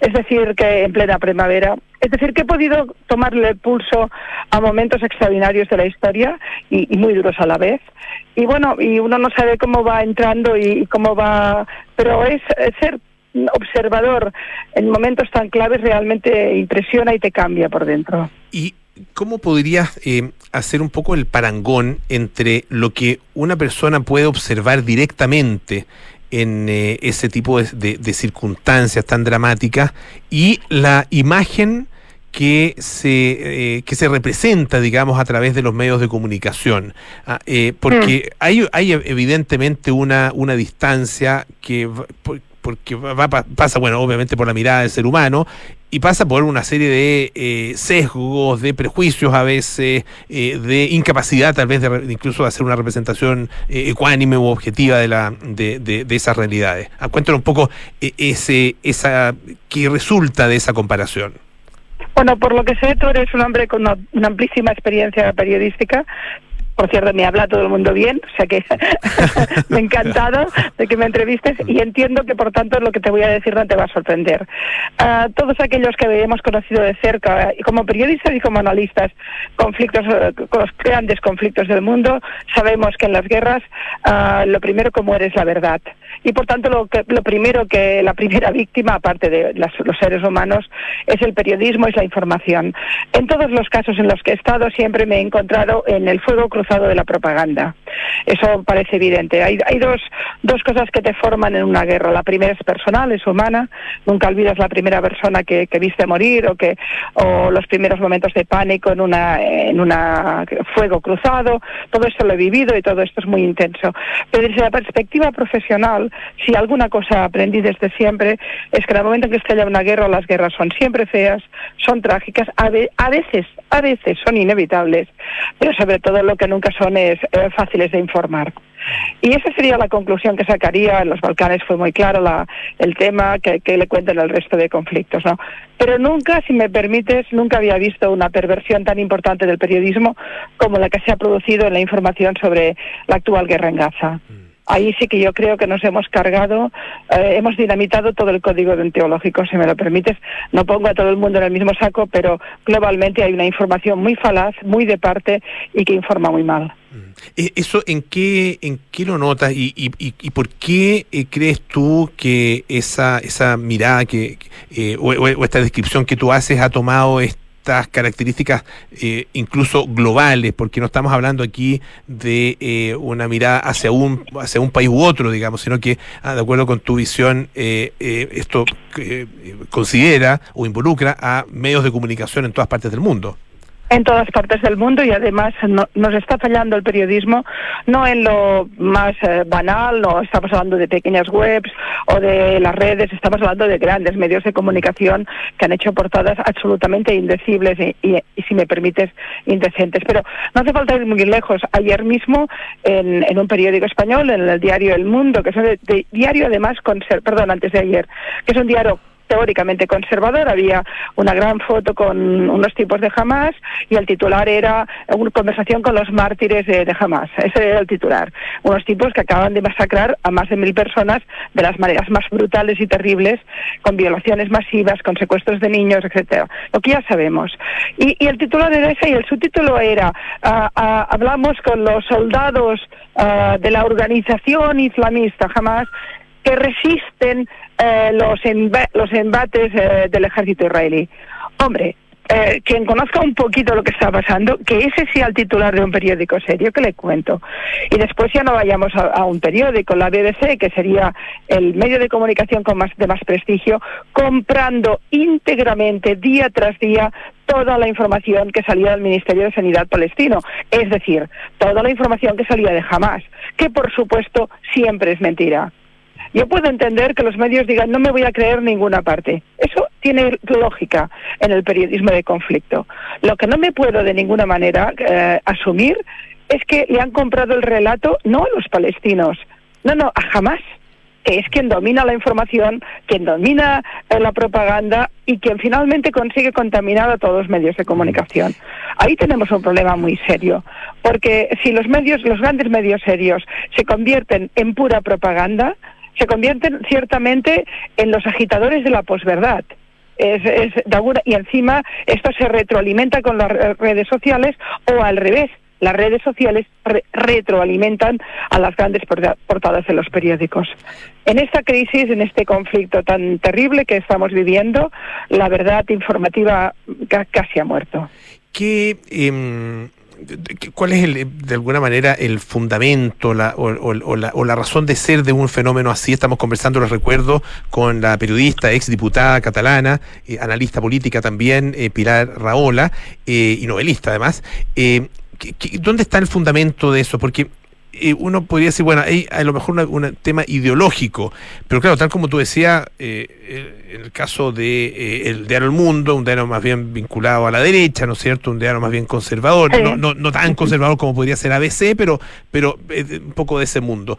Es decir, que en plena primavera es decir, que he podido tomarle el pulso a momentos extraordinarios de la historia y, muy duros a la vez. Y bueno, y uno no sabe cómo va entrando y, cómo va, pero es, ser observador en momentos tan claves realmente impresiona y te cambia por dentro. ¿Y cómo podrías eh, hacer un poco el parangón entre lo que una persona puede observar directamente en eh, ese tipo de, circunstancias tan dramáticas y la imagen que se, eh, que se representa, digamos, a través de los medios de comunicación. Ah, eh, porque mm. hay, hay evidentemente una, una distancia que porque va, pasa, bueno, obviamente por la mirada del ser humano y pasa por una serie de eh, sesgos, de prejuicios a veces, eh, de incapacidad tal vez de, incluso de hacer una representación eh, ecuánime u objetiva de, la, de, de, esas realidades. Ah, cuéntanos un poco ese, esa, qué resulta de esa comparación. Bueno, por lo que sé, tú eres un hombre con una amplísima experiencia periodística por cierto, me habla todo el mundo bien, o sea que me ha encantado de que me entrevistes y entiendo que por tanto lo que te voy a decir no te va a sorprender. Uh, todos aquellos que hemos conocido de cerca, como periodistas y como analistas, conflictos, eh, los grandes conflictos del mundo, sabemos que en las guerras uh, lo primero como eres la verdad y por tanto lo, que, lo primero que la primera víctima, aparte de los seres humanos, es el periodismo, es la información. En todos los casos en los que he estado siempre me he encontrado en el fuego cruzado de la propaganda. Eso parece evidente. Hay, hay dos, dos cosas que te forman en una guerra. La primera es personal, es humana. Nunca olvidas la primera persona que, que viste morir o que o los primeros momentos de pánico en una en una fuego cruzado. Todo esto lo he vivido y todo esto es muy intenso. Pero desde la perspectiva profesional si alguna cosa aprendí desde siempre, es que en el momento en que estalla una guerra, las guerras son siempre feas, son trágicas, a, veces, a veces son inevitables, pero sobre todo lo que nunca son es eh, fáciles de informar. Y esa sería la conclusión que sacaría. En los Balcanes fue muy claro la, el tema que, le cuentan el resto de conflictos. ¿no? Pero nunca, si me permites, nunca había visto una perversión tan importante del periodismo como la que se ha producido en la información sobre la actual guerra en Gaza. Mm ahí sí que yo creo que nos hemos cargado, eh, hemos dinamitado todo el código deontológico, si me lo permites. No pongo a todo el mundo en el mismo saco, pero globalmente hay una información muy falaz, muy de parte y que informa muy mal. Mm. Eh, ¿Eso en qué, en qué lo notas y, por qué eh, crees tú que esa, esa mirada que, o, o, esta descripción que tú haces ha tomado este características eh, incluso globales, porque no estamos hablando aquí de eh, una mirada hacia un, hacia un país u otro, digamos, sino que, ah, de acuerdo con tu visión, eh, esto considera o involucra a medios de comunicación en todas partes del mundo en todas partes del mundo y además nos está fallando el periodismo no en lo más eh, banal, no estamos hablando de pequeñas webs o de las redes, estamos hablando de grandes medios de comunicación que han hecho portadas absolutamente indecibles y, si me permites, indecentes. Pero no hace falta ir muy lejos. Ayer mismo en, un periódico español, en el diario El Mundo, que es un diario además, con, perdón, antes de ayer, que es un diario teóricamente conservador. Había una gran foto con unos tipos de Hamas y el titular era una conversación con los mártires de, Hamas. Ese era el titular. Unos tipos que acaban de masacrar a más de mil personas de las maneras más brutales y terribles, con violaciones masivas, con secuestros de niños, etcétera. Lo que ya sabemos. Y, y el titular era ese y el subtítulo era ah, hablamos con los soldados ah, de la organización islamista Hamas que resisten eh, los, los embates eh, del ejército israelí. Hombre, eh, quien conozca un poquito lo que está pasando, que ese sea el titular de un periódico serio, que le cuento. Y después ya no vayamos a, a un periódico, la BBC, que sería el medio de comunicación con más, de más prestigio, comprando íntegramente, día tras día, toda la información que salía del Ministerio de Sanidad palestino. Es decir, toda la información que salía de Hamas, que por supuesto siempre es mentira. Yo puedo entender que los medios digan no me voy a creer ninguna parte. Eso tiene lógica en el periodismo de conflicto. Lo que no me puedo de ninguna manera eh, asumir es que le han comprado el relato no a los palestinos, no, no, a Hamas, que es quien domina la información, quien domina eh, la propaganda y quien finalmente consigue contaminar a todos los medios de comunicación. Ahí tenemos un problema muy serio, porque si los medios, los grandes medios serios, se convierten en pura propaganda, se convierten ciertamente en los agitadores de la posverdad. Es, y encima esto se retroalimenta con las re- redes sociales o al revés. Las redes sociales re- retroalimentan a las grandes porta- portadas de los periódicos. En esta crisis, en este conflicto tan terrible que estamos viviendo, la verdad informativa ca- casi ha muerto. ¿Qué, em, ¿Cuál es, el, de alguna manera, el fundamento o, la, o la razón de ser de un fenómeno así? Estamos conversando, les recuerdo, con la periodista, ex diputada catalana, eh, analista política también, eh, Pilar Raola, eh, y novelista además. Eh, ¿qué- qué- ¿Dónde está el fundamento de eso? Porque eh, uno podría decir, bueno, hay a lo mejor una- un tema ideológico, pero claro, tal como tú decías, eh, eh, en el caso de eh, el diario El Mundo, un diario más bien vinculado a la derecha, ¿no es cierto? Un diario más bien conservador, no, no, no tan conservador como podría ser ABC, pero, pero eh, un poco de ese mundo.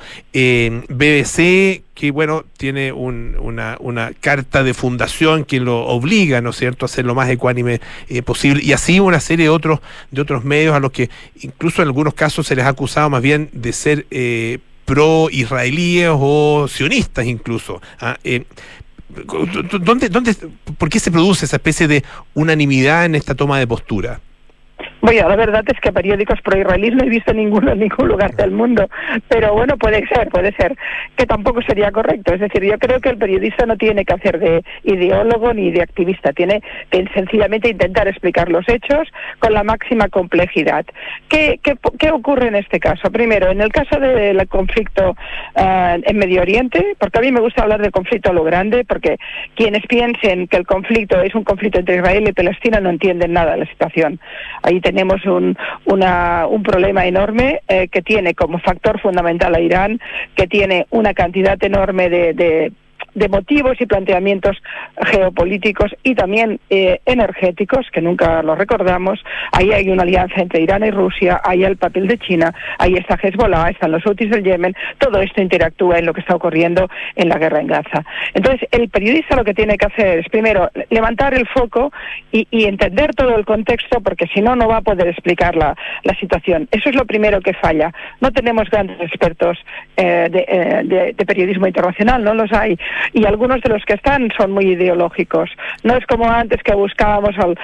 BBC, que bueno, tiene un- una, una carta de fundación que lo obliga, ¿no es cierto?, a ser lo más ecuánime eh, posible, y así una serie de otros, de otros medios a los que incluso en algunos casos se les ha acusado más bien de ser eh, pro-israelíes o sionistas incluso. ¿ah? Eh, ¿Dónde, dónde, ¿Por qué se produce esa especie de unanimidad en esta toma de postura? Bueno, la verdad es que periódicos pro-israelíes no he visto ninguno en ningún lugar del mundo, pero bueno, puede ser, puede ser, que tampoco sería correcto. Es decir, yo creo que el periodista no tiene que hacer de ideólogo ni de activista, tiene que sencillamente intentar explicar los hechos con la máxima complejidad. ¿Qué, qué, ocurre en este caso? Primero, en el caso del conflicto ah, en Medio Oriente, porque a mí me gusta hablar del conflicto a lo grande, porque quienes piensen que el conflicto es un conflicto entre Israel y Palestina no entienden nada de la situación. Ahí tenemos un, una- un problema enorme eh, que tiene como factor fundamental a Irán, que tiene una cantidad enorme de, de- de motivos y planteamientos geopolíticos y también eh, energéticos, que nunca lo recordamos. Ahí hay una alianza entre Irán y Rusia, ahí el papel de China, ahí está Hezbollah, están los Houthis del Yemen, todo esto interactúa en lo que está ocurriendo en la guerra en Gaza. Entonces, el periodista lo que tiene que hacer es, primero, levantar el foco y, entender todo el contexto, porque si no, no va a poder explicar la, la situación. Eso es lo primero que falla. No tenemos grandes expertos eh, de, eh, de periodismo internacional, no los hay. Y algunos de los que están son muy ideológicos. No es como antes que buscábamos al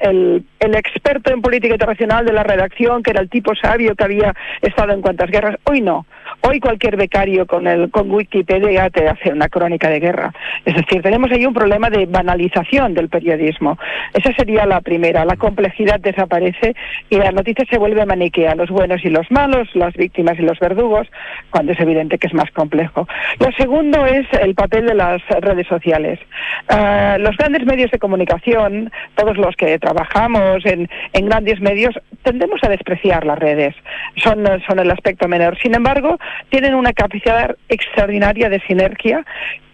el- el experto en política internacional de la redacción, que era el tipo sabio que había estado en cuantas guerras. Hoy no. Hoy cualquier becario con, el, con Wikipedia te hace una crónica de guerra. Es decir, tenemos ahí un problema de banalización del periodismo. Esa sería la primera. La complejidad desaparece y la noticia se vuelve maniquea. Los buenos y los malos, las víctimas y los verdugos, cuando es evidente que es más complejo. Lo segundo es el papel de las redes sociales. Ah, los grandes medios de comunicación, todos los que trabajamos en, en grandes medios, tendemos a despreciar las redes. Son, son el aspecto menor. Sin embargo, tienen una capacidad extraordinaria de sinergia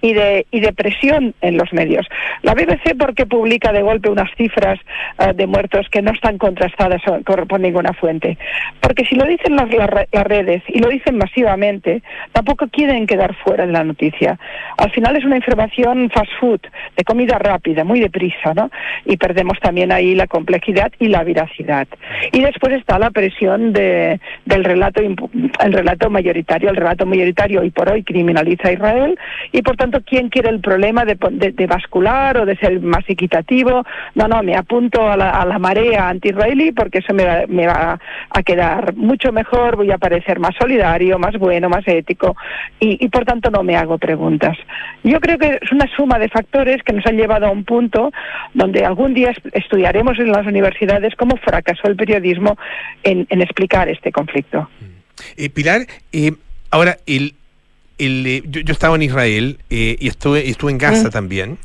y de, y de presión en los medios. La BBC, porque publica de golpe unas cifras eh, de muertos que no están contrastadas por ninguna fuente? Porque si lo dicen las, las, redes y lo dicen masivamente, tampoco quieren quedar fuera de la noticia. Al final es una información fast food, de comida rápida, muy deprisa, ¿no? Y perdemos también ahí la complejidad y la veracidad. Y después está la presión de, del relato, el relato mayoritario. El relato mayoritario hoy por hoy criminaliza a Israel y por tanto quién quiere el problema de, de, bascular o de ser más equitativo. No, no, me apunto a la, a la marea anti-israelí porque eso me va, me va a quedar mucho mejor, voy a parecer más solidario, más bueno, más ético y, por tanto no me hago preguntas. Yo creo que es una suma de factores que nos han llevado a un punto donde algún día estudiaremos en las universidades cómo fracasó el periodismo en, en explicar este conflicto. Eh, Pilar, eh, ahora el eh, yo, estaba en Israel eh, y estuve, estuve en Gaza mm. también.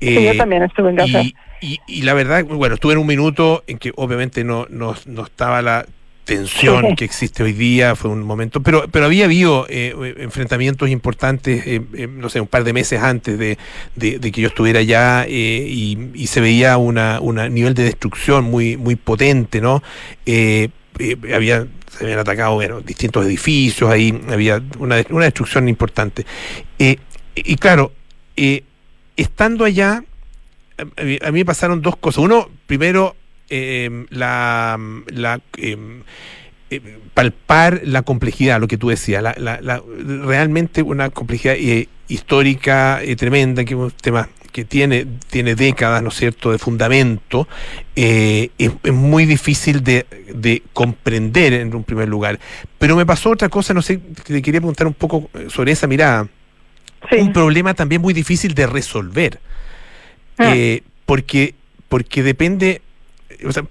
sí, yo eh, también estuve en Gaza. Y, la verdad, bueno, estuve en un minuto en que obviamente no, no, estaba la tensión que existe hoy día, fue un momento, pero, pero había habido enfrentamientos importantes, no sé, un par de meses antes de, que yo estuviera allá y, se veía un nivel de destrucción muy, muy potente, ¿no? Había se habían atacado bueno, distintos edificios, ahí había una, una destrucción importante. Eh, y claro, eh, estando allá, a mí me pasaron dos cosas. Uno, primero, eh, la, la palpar la complejidad, lo que tú decías, la, la, realmente una complejidad histórica tremenda, que es un tema que tiene, tiene décadas, ¿no es cierto?, de fundamento, eh, es, muy difícil de, de, comprender en un primer lugar. Pero me pasó otra cosa, no sé, te quería preguntar un poco sobre esa mirada. Un problema también muy difícil de resolver. Ah. Eh, porque, porque depende, o sea,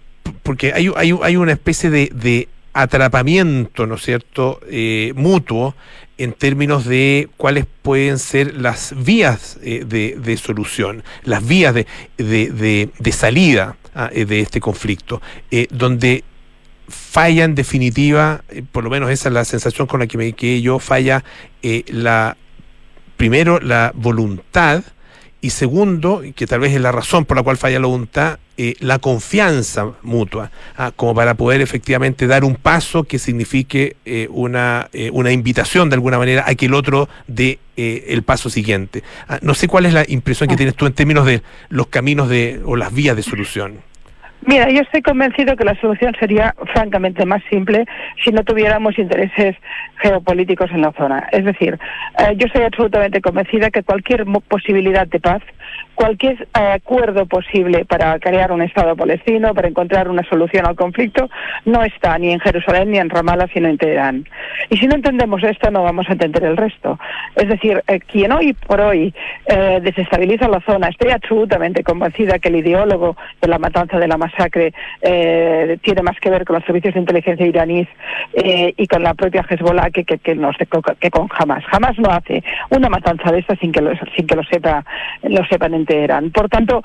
porque hay, hay, hay una especie de, de atrapamiento, ¿no es cierto?, eh, mutuo en términos de cuáles pueden ser las vías eh, de, solución, las vías de, de, salida ah, eh, de este conflicto, eh, donde falla en definitiva, por lo menos esa es la sensación con la que me quedé yo, falla la primero la voluntad y segundo, que tal vez es la razón por la cual falla la voluntad, eh, la confianza mutua, ah, como para poder efectivamente dar un paso que signifique eh, una, eh, una invitación de alguna manera a que el otro dé el paso siguiente. Ah, no sé cuál es la impresión que ah. tienes tú en términos de los caminos de, o las vías de solución. Mira, yo estoy convencido que la solución sería francamente más simple si no tuviéramos intereses geopolíticos en la zona. Es decir, yo estoy absolutamente convencida que cualquier posibilidad de paz cualquier eh, acuerdo posible para crear un Estado palestino, para encontrar una solución al conflicto, no está ni en Jerusalén ni en Ramallah, sino en Teherán. Y si no entendemos esto, no vamos a entender el resto. Es decir, eh, quien hoy por hoy eh, desestabiliza la zona, estoy absolutamente convencida que el ideólogo de la matanza de la masacre tiene más que ver con los servicios de inteligencia iraníes y con la propia Hezbollah que, con Hamas. Hamas no hace una matanza de esta sin que lo, sin que lo sepa lo Por tanto,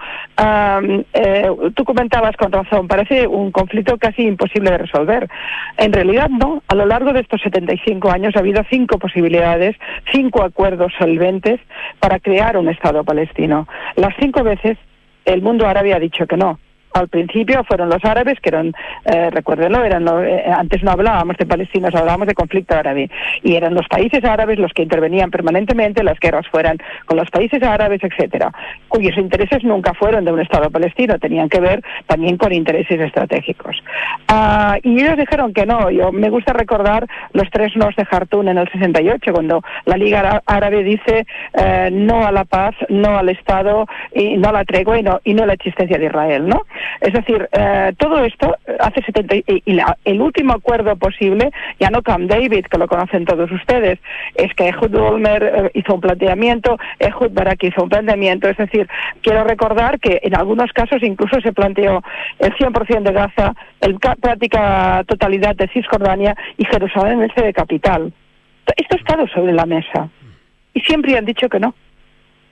eh, tú comentabas con razón, parece un conflicto casi imposible de resolver. En realidad no. A lo largo de estos 75 años ha habido cinco posibilidades, cinco acuerdos solventes para crear un Estado palestino. Las cinco veces el mundo árabe ha dicho que no al principio fueron los árabes, que eran, eh, recuérdenlo, eran eh, antes no hablábamos de palestinos, hablábamos de conflicto árabe, y eran los países árabes los que intervenían permanentemente, las guerras fueran con los países árabes, etcétera, cuyos intereses nunca fueron de un Estado palestino, tenían que ver también con intereses estratégicos. Ah, y ellos dijeron que no, yo me gusta recordar los tres nos de Jartún en el 68, cuando la Liga Árabe dice eh, no a la paz, no al Estado, y no a la tregua y no, y no a la existencia de Israel, ¿no? Es decir, eh, todo esto hace 70 y, el último acuerdo posible, ya no Camp David, que lo conocen todos ustedes, es que Ehud Olmer eh, hizo un planteamiento, Ehud Barak hizo un planteamiento, es decir, quiero recordar que en algunos casos incluso se planteó el 100% de Gaza, el práctica totalidad de Cisjordania y Jerusalén en de capital. Esto ha estado sobre la mesa y siempre han dicho que no.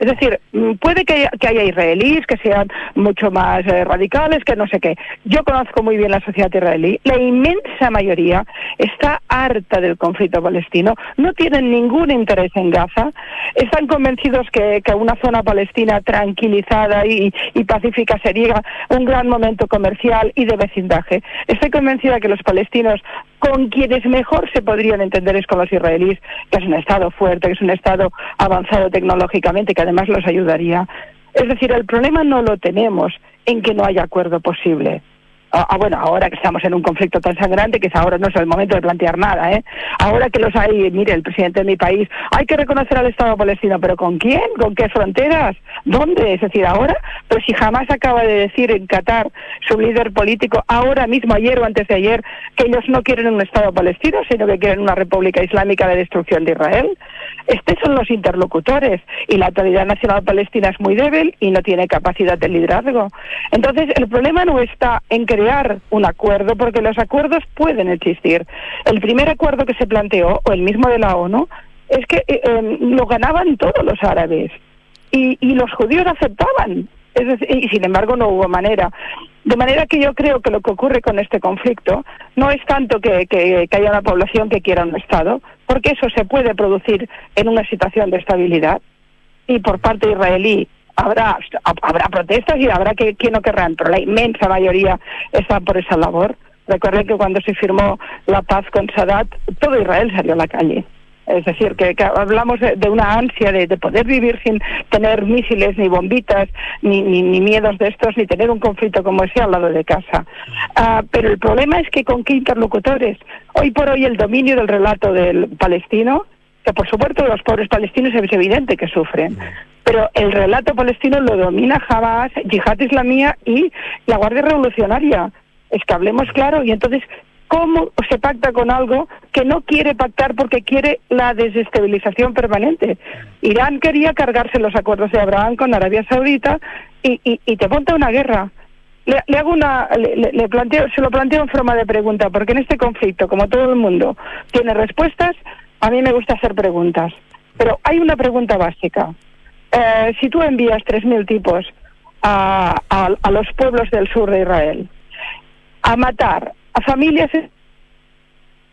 Es decir, mm, puede que haya, israelíes que sean mucho más eh, radicales, que no sé qué. Yo conozco muy bien la sociedad israelí. La inmensa mayoría está harta del conflicto palestino, no tienen ningún interés en Gaza, están convencidos que, que una zona palestina tranquilizada y, y pacífica sería un gran momento comercial y de vecindaje. Estoy convencida que los palestinos con quienes mejor se podrían entender es con los israelíes, que es un Estado fuerte, que es un Estado avanzado tecnológicamente, que además los ayudaría. Es decir, el problema no lo tenemos en que no haya acuerdo posible. Ah, ah, bueno, ahora que estamos en un conflicto tan sangrante que ahora no es el momento de plantear nada, ¿eh? Ahora que los hay, mire, el presidente de mi país, hay que reconocer al Estado palestino, pero ¿con quién? ¿Con qué fronteras? ¿Dónde? Es decir, ahora, pero si jamás acaba de decir en Qatar su líder político, ahora mismo, ayer o antes de ayer, que ellos no quieren un Estado palestino, sino que quieren una república islámica de destrucción de Israel. Estos son los interlocutores y la autoridad nacional palestina es muy débil y no tiene capacidad de liderazgo. Entonces, el problema no está en crear un acuerdo, porque los acuerdos pueden existir. El primer acuerdo que se planteó, o el mismo de la ONU, es que eh, eh, lo ganaban todos los árabes y, los judíos aceptaban. Es decir, y sin embargo no hubo manera. De manera que yo creo que lo que ocurre con este conflicto no es tanto que, que, que, haya una población que quiera un Estado, porque eso se puede producir en una situación de estabilidad y por parte israelí habrá habrá protestas y habrá que quien no querrán, pero la inmensa mayoría está por esa labor. Recuerden que cuando se firmó la paz con Sadat, todo Israel salió a la calle. Es decir, que, que hablamos de, una ansia de, de, poder vivir sin tener misiles, ni bombitas, ni, miedos de estos, ni tener un conflicto como ese al lado de casa. Uh, pero el problema es que con qué interlocutores. Hoy por hoy el dominio del relato del palestino, que por supuesto los pobres palestinos es evidente que sufren, pero el relato palestino lo domina Hamas, Yihad Islamía y la Guardia Revolucionaria. Es que hablemos claro y entonces cómo se pacta con algo que no quiere pactar porque quiere la desestabilización permanente. Irán quería cargarse los acuerdos de Abraham con Arabia Saudita y, y, y te monta una guerra. Le, le hago una, le, le, planteo, se lo planteo en forma de pregunta, porque en este conflicto, como todo el mundo tiene respuestas, a mí me gusta hacer preguntas. Pero hay una pregunta básica. Eh, si tú envías 3.000 tipos a, a, los pueblos del sur de Israel a matar a familias,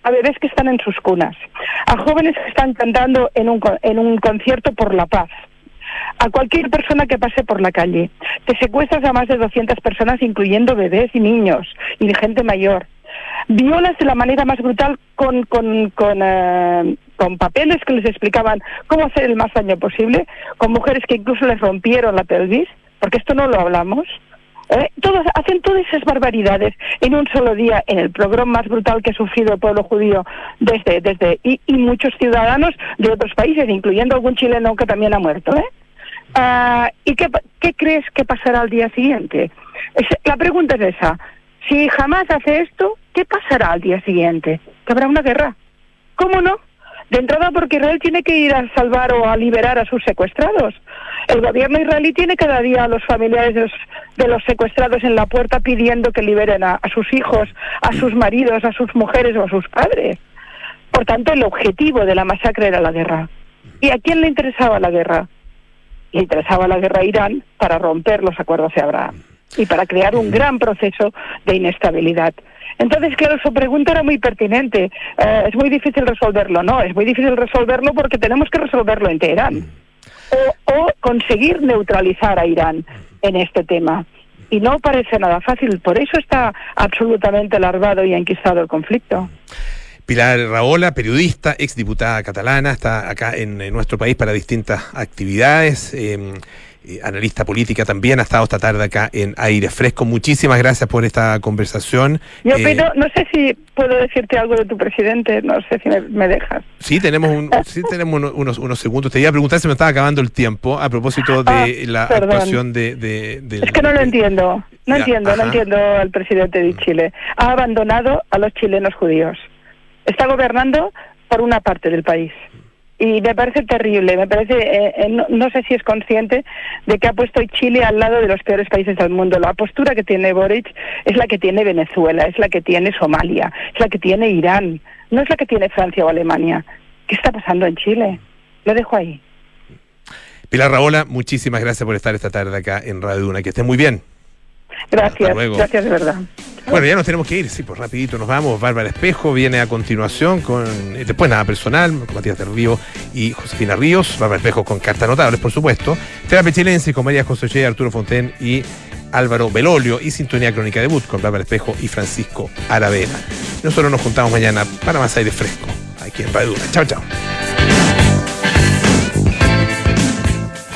a bebés que están en sus cunas, a jóvenes que están cantando en un, en un concierto por la paz, a cualquier persona que pase por la calle. Te secuestras a más de 200 personas, incluyendo bebés y niños y gente mayor. Violas de la manera más brutal con, con, con, uh, con papeles que les explicaban cómo hacer el más daño posible, con mujeres que incluso les rompieron la pelvis, porque esto no lo hablamos. ¿Eh? Todos hacen todas esas barbaridades en un solo día en el programa más brutal que ha sufrido el pueblo judío desde desde y, y muchos ciudadanos de otros países, incluyendo algún chileno que también ha muerto. ¿eh? Uh, ¿Y qué, qué crees que pasará al día siguiente? La pregunta es esa. Si jamás hace esto, ¿qué pasará al día siguiente? Que habrá una guerra. ¿Cómo no? De entrada porque Israel tiene que ir a salvar o a liberar a sus secuestrados. El gobierno israelí tiene cada día a los familiares de los, secuestrados en la puerta pidiendo que liberen a, a, sus hijos, a sus maridos, a sus mujeres o a sus padres. Por tanto, el objetivo de la masacre era la guerra. ¿Y a quién le interesaba la guerra? Le interesaba la guerra a Irán para romper los acuerdos de Abraham y para crear un gran proceso de inestabilidad. Entonces, claro, su pregunta era muy pertinente. Eh, es muy difícil resolverlo, ¿no? Es muy difícil resolverlo porque tenemos que resolverlo en Teherán. O, o conseguir neutralizar a Irán en este tema. Y no parece nada fácil. Por eso está absolutamente alargado y enquistado el conflicto. Pilar Raola, periodista, exdiputada catalana, está acá en, en, nuestro país para distintas actividades. Eh, eh, analista política también, ha estado esta tarde acá en Aire Fresco. Muchísimas gracias por esta conversación. Yo eh, no sé si puedo decirte algo de tu presidente, no sé si me, me dejas. Sí, tenemos, un, sí, tenemos unos, unos, segundos. Te iba a preguntar si me estaba acabando el tiempo a propósito de ah, la perdón. actuación de, de, de, Es que no lo entiendo, no ya, entiendo, ajá. no entiendo al presidente de Chile. Ha abandonado a los chilenos judíos. Está gobernando por una parte del país y me parece terrible, me parece, eh, eh, no, no, sé si es consciente de que ha puesto Chile al lado de los peores países del mundo. La postura que tiene Boric es la que tiene Venezuela, es la que tiene Somalia, es la que tiene Irán, no es la que tiene Francia o Alemania. ¿Qué está pasando en Chile? Lo dejo ahí. Pilar Raola, muchísimas gracias por estar esta tarde acá en Radio Duna. Que estén muy bien. Gracias, gracias de verdad. Bueno, ya nos tenemos que ir, sí, pues rapidito nos vamos. Bárbara Espejo viene a continuación con, eh, después nada personal, con Matías del Río y Josefina Ríos. Bárbara Espejo con cartas notables, por supuesto. Terapia Chilense con María José Arturo Fonten y Álvaro Belolio y Sintonía Crónica de But con Bárbara Espejo y Francisco Aravena. Nosotros nos juntamos mañana para más aire fresco aquí en Radio. Chao, chao.